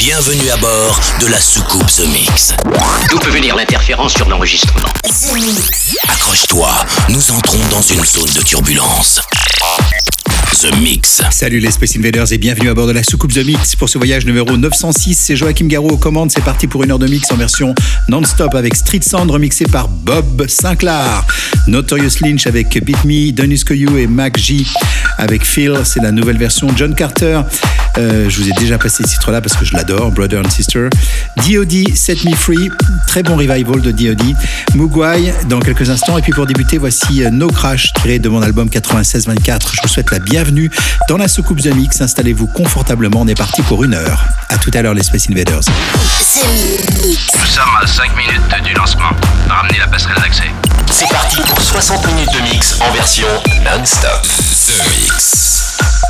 Bienvenue à bord de la soucoupe The Mix. D'où peut venir l'interférence sur l'enregistrement Accroche-toi, nous entrons dans une zone de turbulence. The Mix. Salut les Space Invaders et bienvenue à bord de la soucoupe The Mix pour ce voyage numéro 906. C'est Joachim Garou aux commandes. C'est parti pour une heure de mix en version non-stop avec Street Sound remixé par Bob Sinclair. Notorious Lynch avec Beat Me, Dennis Koyu et Mac J avec Phil. C'est la nouvelle version. John Carter. Euh, je vous ai déjà passé ce titre-là parce que je l'adore. Brother and Sister. D.O.D. Set Me Free. Très bon revival de D.O.D. Mugwai dans quelques instants. Et puis pour débuter, voici euh, No Crash tiré de mon album 96-24. Je vous souhaite la bienvenue dans la soucoupe The Mix. Installez-vous confortablement. On est parti pour une heure. À tout à l'heure les Space Invaders. Nous sommes à 5 minutes du lancement. Ramenez la passerelle d'accès. C'est parti pour 60 minutes de mix en version non-stop. The Mix.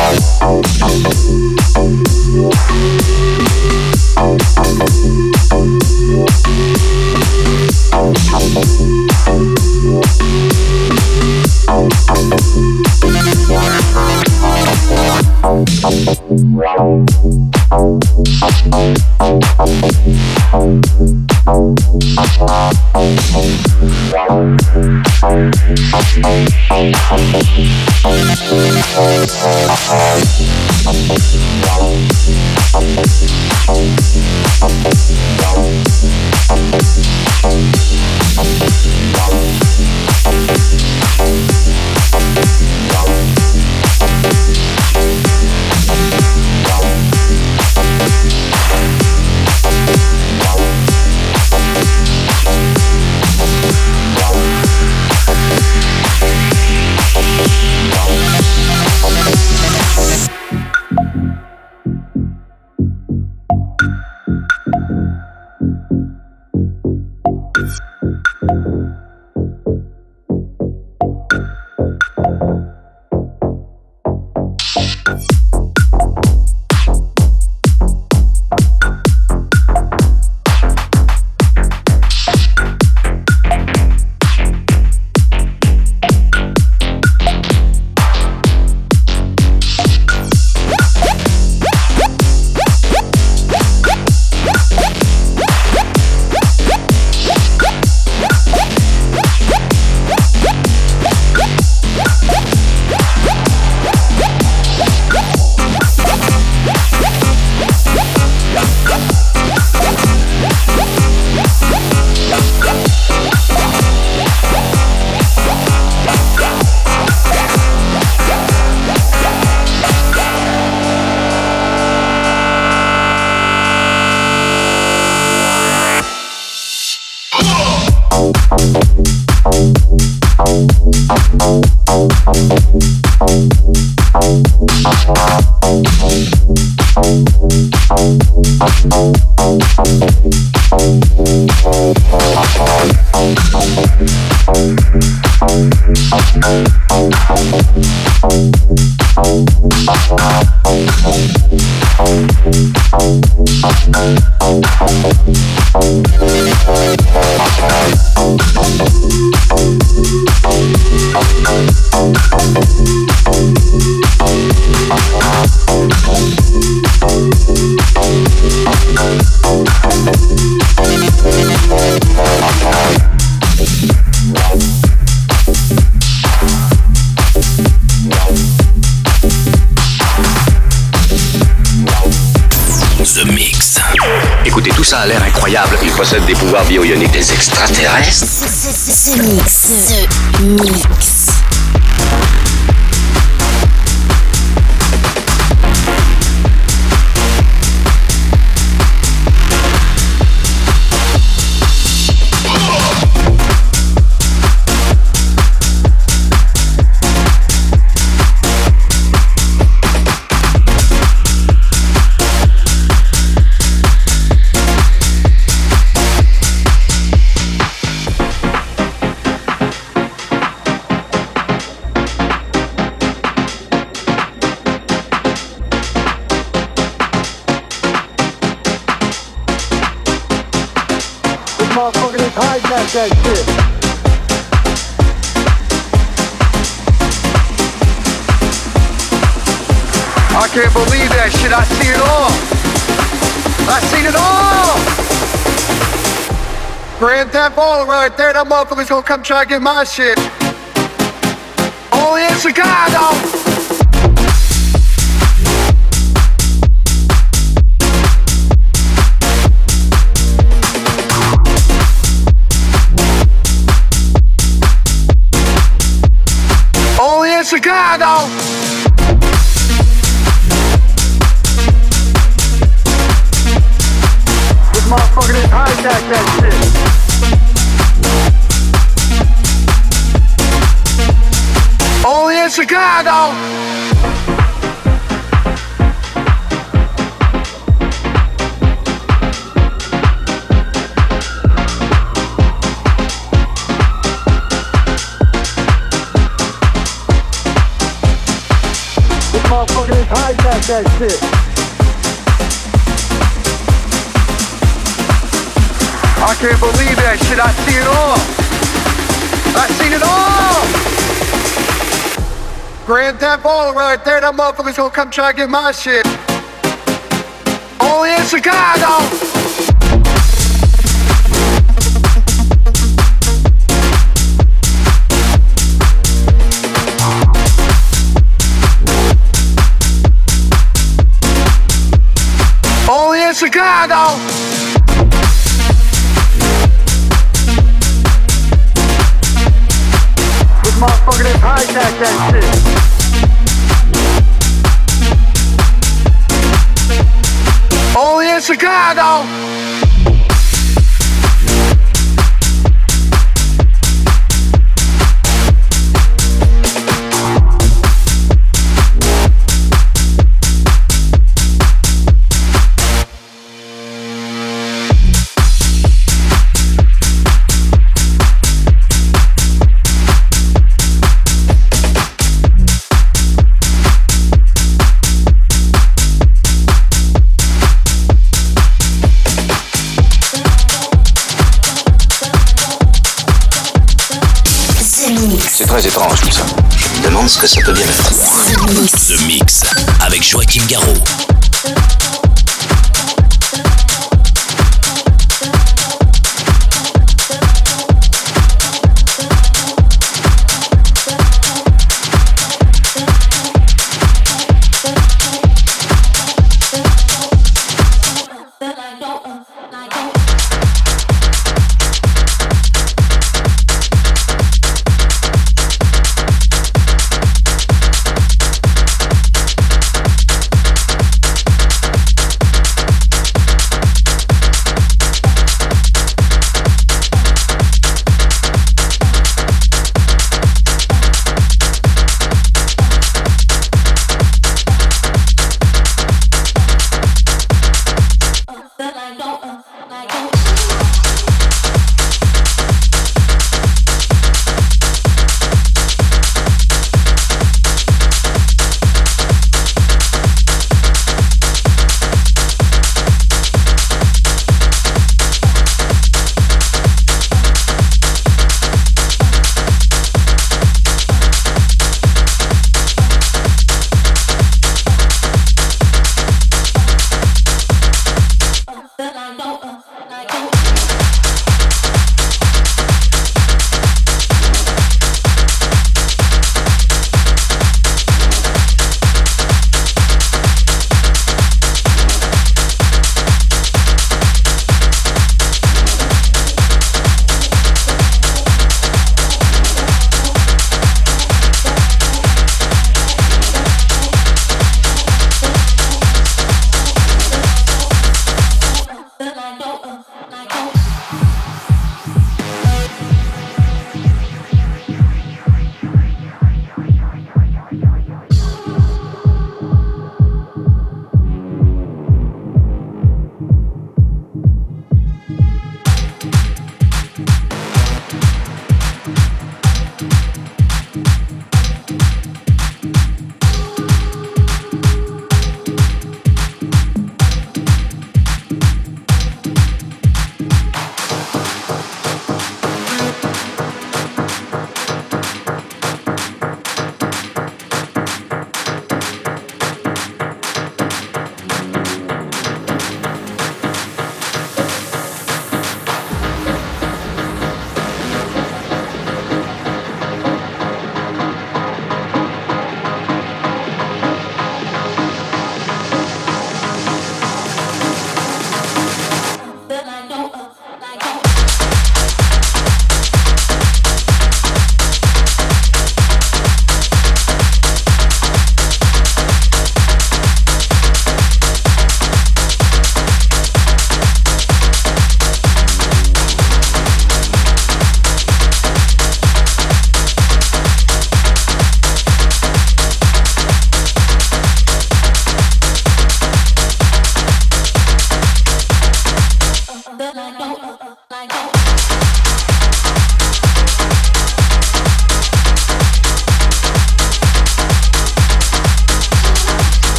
I'm sorry. Possède des pouvoirs bio-ioniques. Des extraterrestres Ce mix. Ce mix. I can't believe that shit. I see it all. I seen it all. Grand Theft Auto right there. That motherfucker's gonna come try to get my shit. Only in Chicago. Chicago. Motherfucker didn't hijack that shit. Only in Chicago. That shit. I can't believe that shit. I see it all. I seen it all. Grand Theft Auto right there. That motherfucker's gonna come try to get my shit. Only in Chicago. Chicago. This motherfucker that shit. Only in Chicago. Ce que ça peut bien être? The Mix avec Joachim Garraud.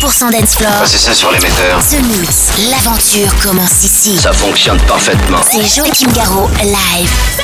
Dance Floor. c'est ça sur l'émetteur. The Mix, l'aventure commence ici. Ça fonctionne parfaitement. C'est Joachim Garraud, live.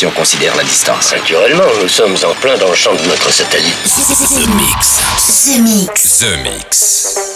Si on considère la distance. Naturellement, nous sommes en plein dans le champ de notre satellite. The Mix. The Mix. The Mix.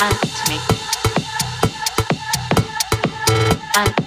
at me at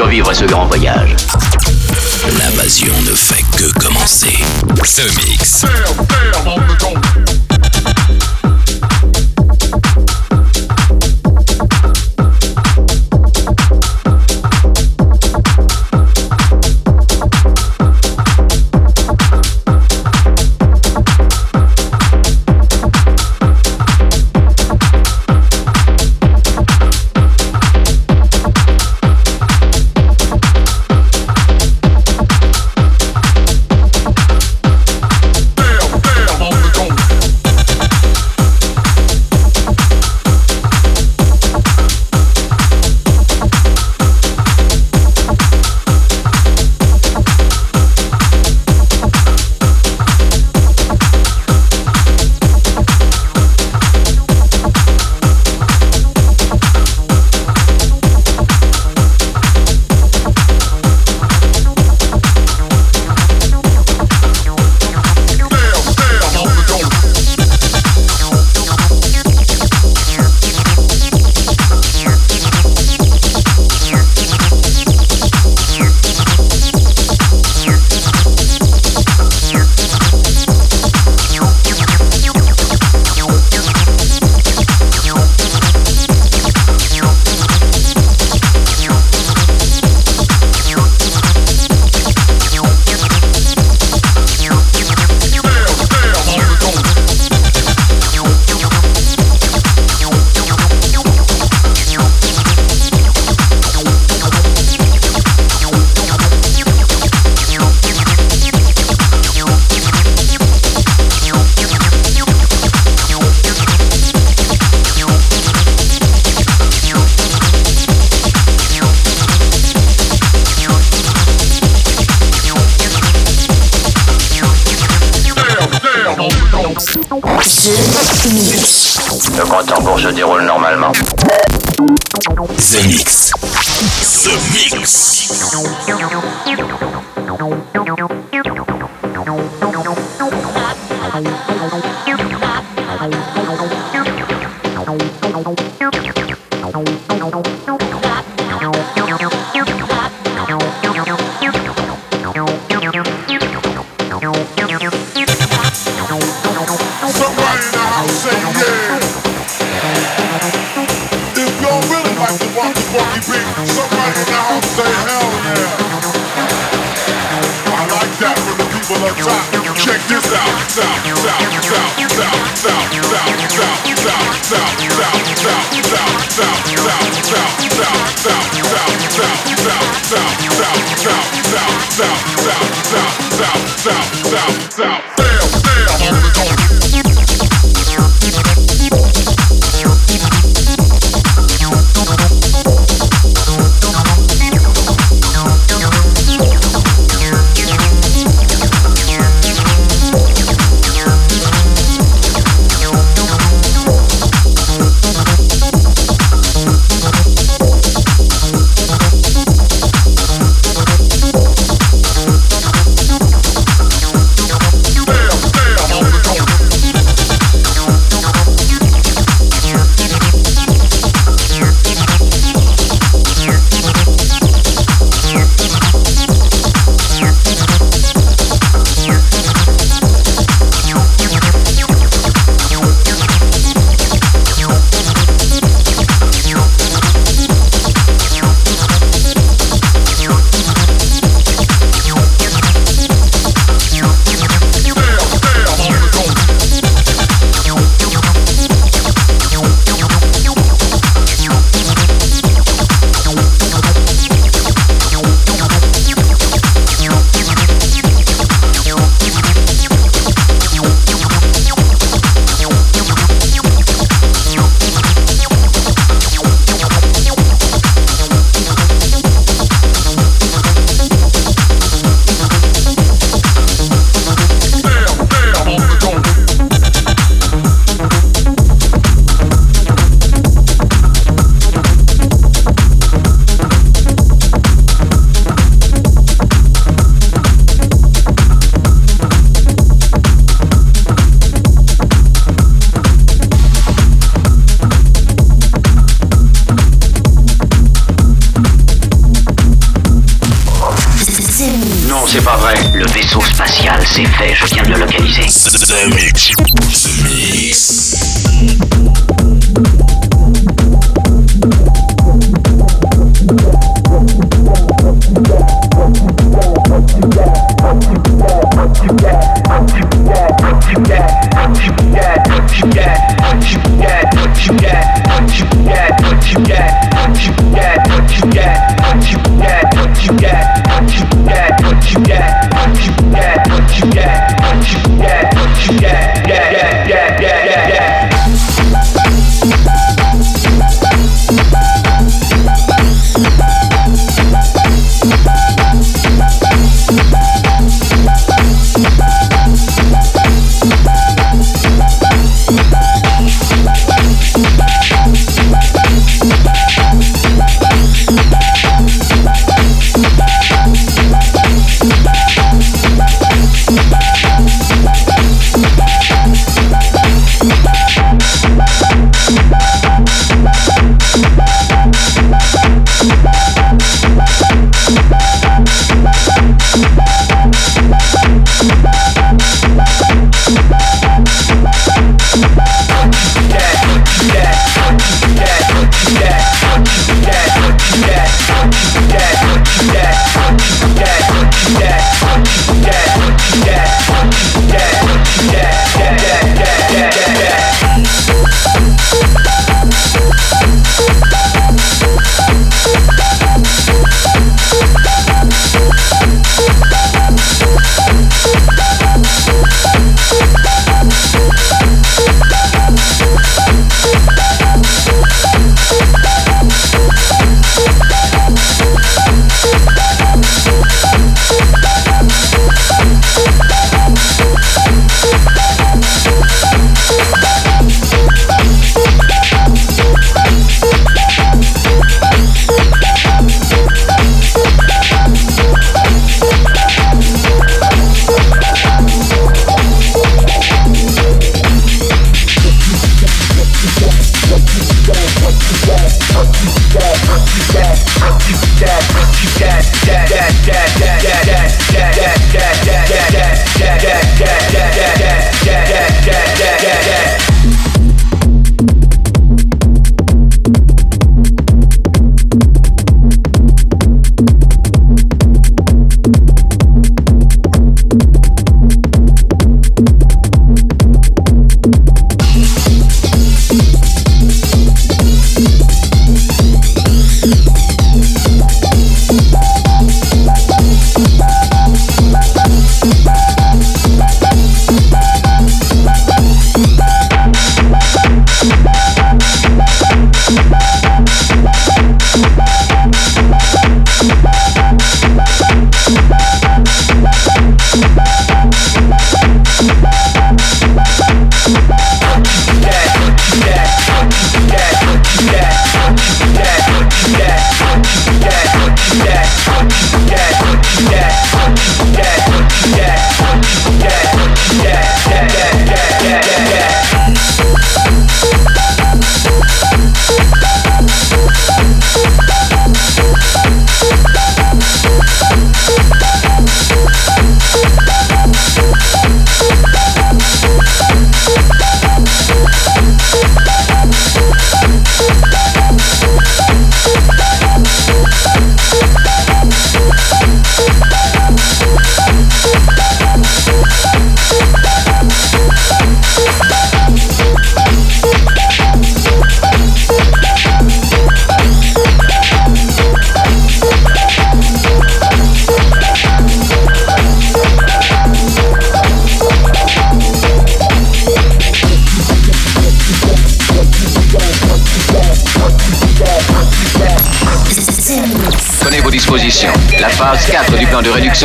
survivre à ce grand voyage. The Mix. The Mix.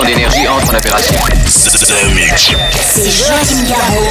D'énergie entre en opération. C'est Joachim Garraud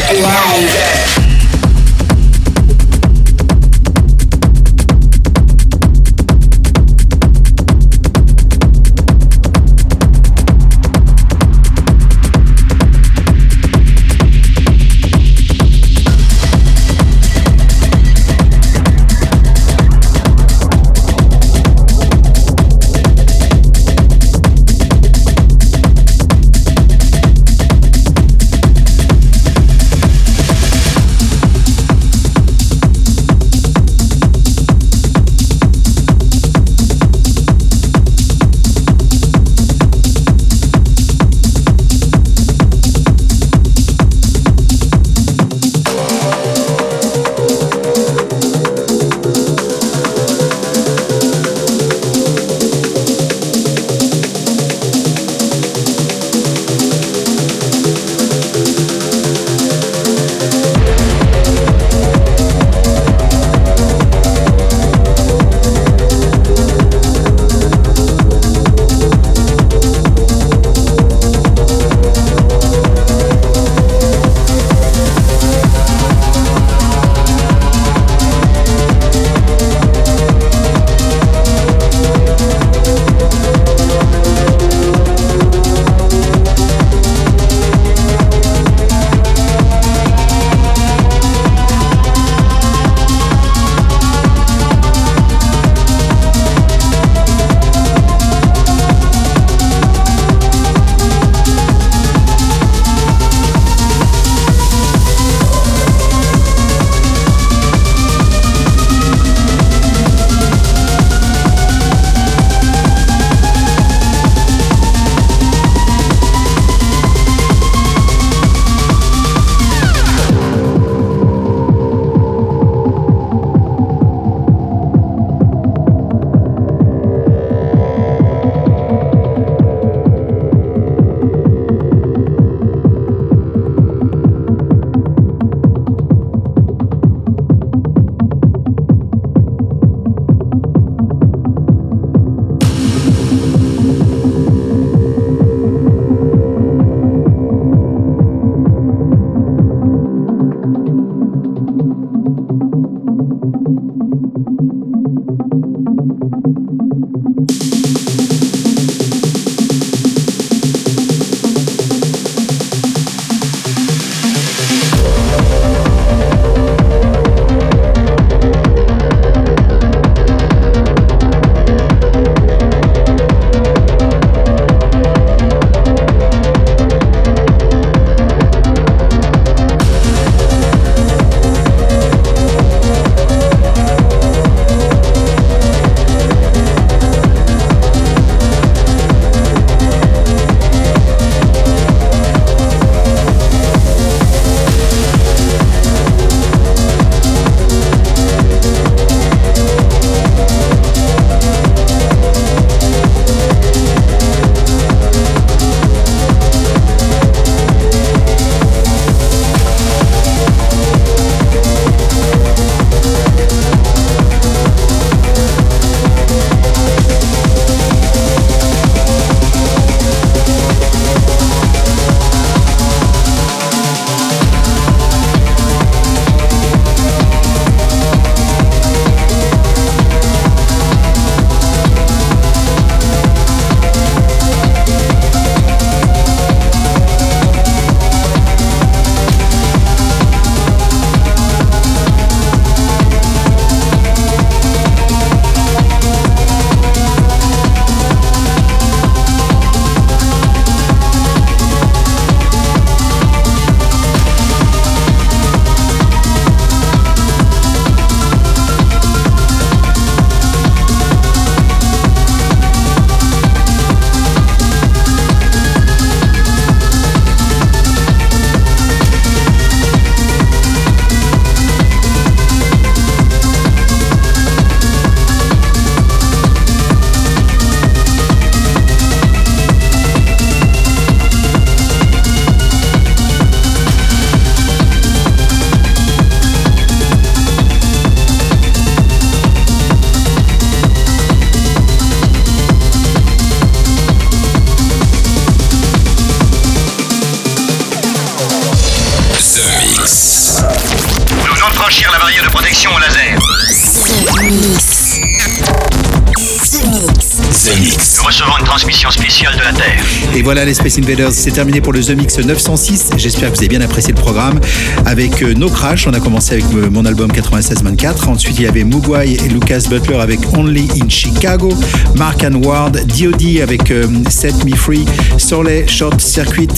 voilà les Space Invaders, c'est terminé pour le The Mix 906. J'espère que vous avez bien apprécié le programme. Avec euh, No Crash, on a commencé avec euh, mon album 96-24. Ensuite, il y avait Mugwai et Lucas Butler avec Only in Chicago. Mark and Ward, D.O.D. avec euh, Set Me Free. Sorley, Short Circuit.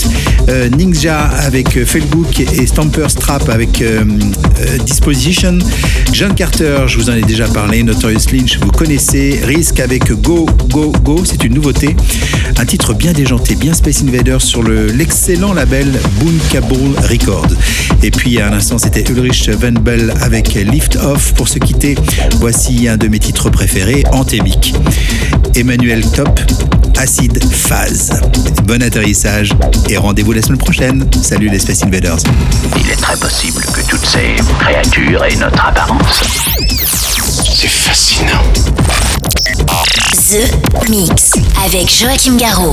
Ninja avec Felbook et Stamper Strap avec Disposition. John Carter, je vous en ai déjà parlé. Notorious Lynch, vous connaissez. Risk avec Go, Go, Go, c'est une nouveauté. Un titre bien déjanté, bien Space Invaders sur le- l'excellent label Boon Kaboul Records. Et puis à l'instant, c'était Ulrich Van Bell avec Lift Off. Pour se quitter, voici un de mes titres préférés, Antémique. Emmanuel Top, Acid Phase. Bon atterrissage et rendez-vous la semaine prochaine. Salut les Space Invaders. Il est très possible que toutes ces créatures aient notre apparence. C'est fascinant. The Mix avec Joachim Garraud.